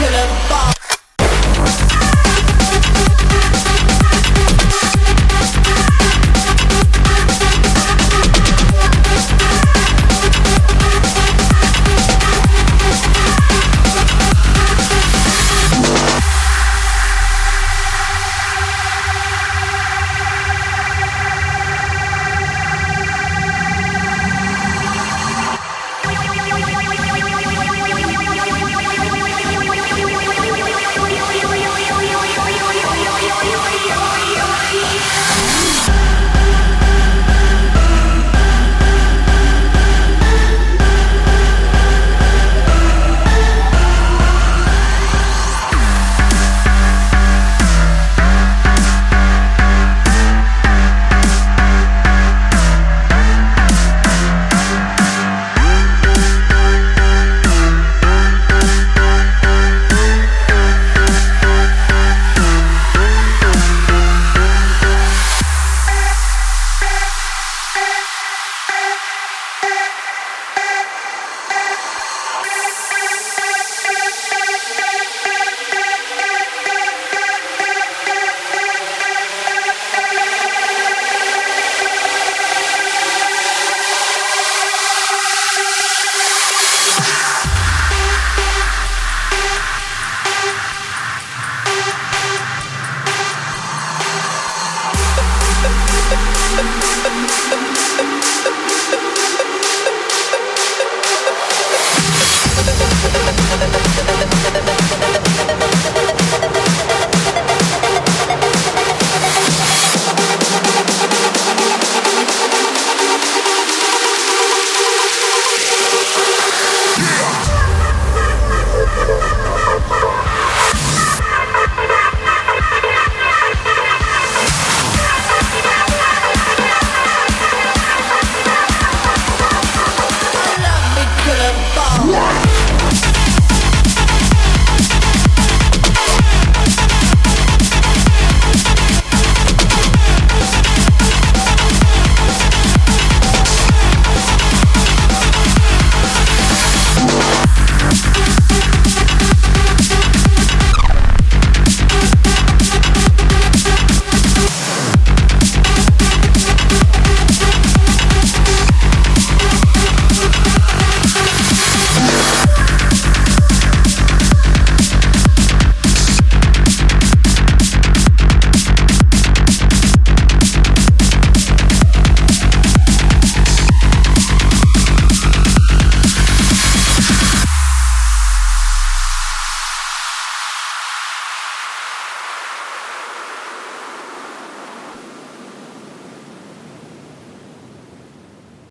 could up.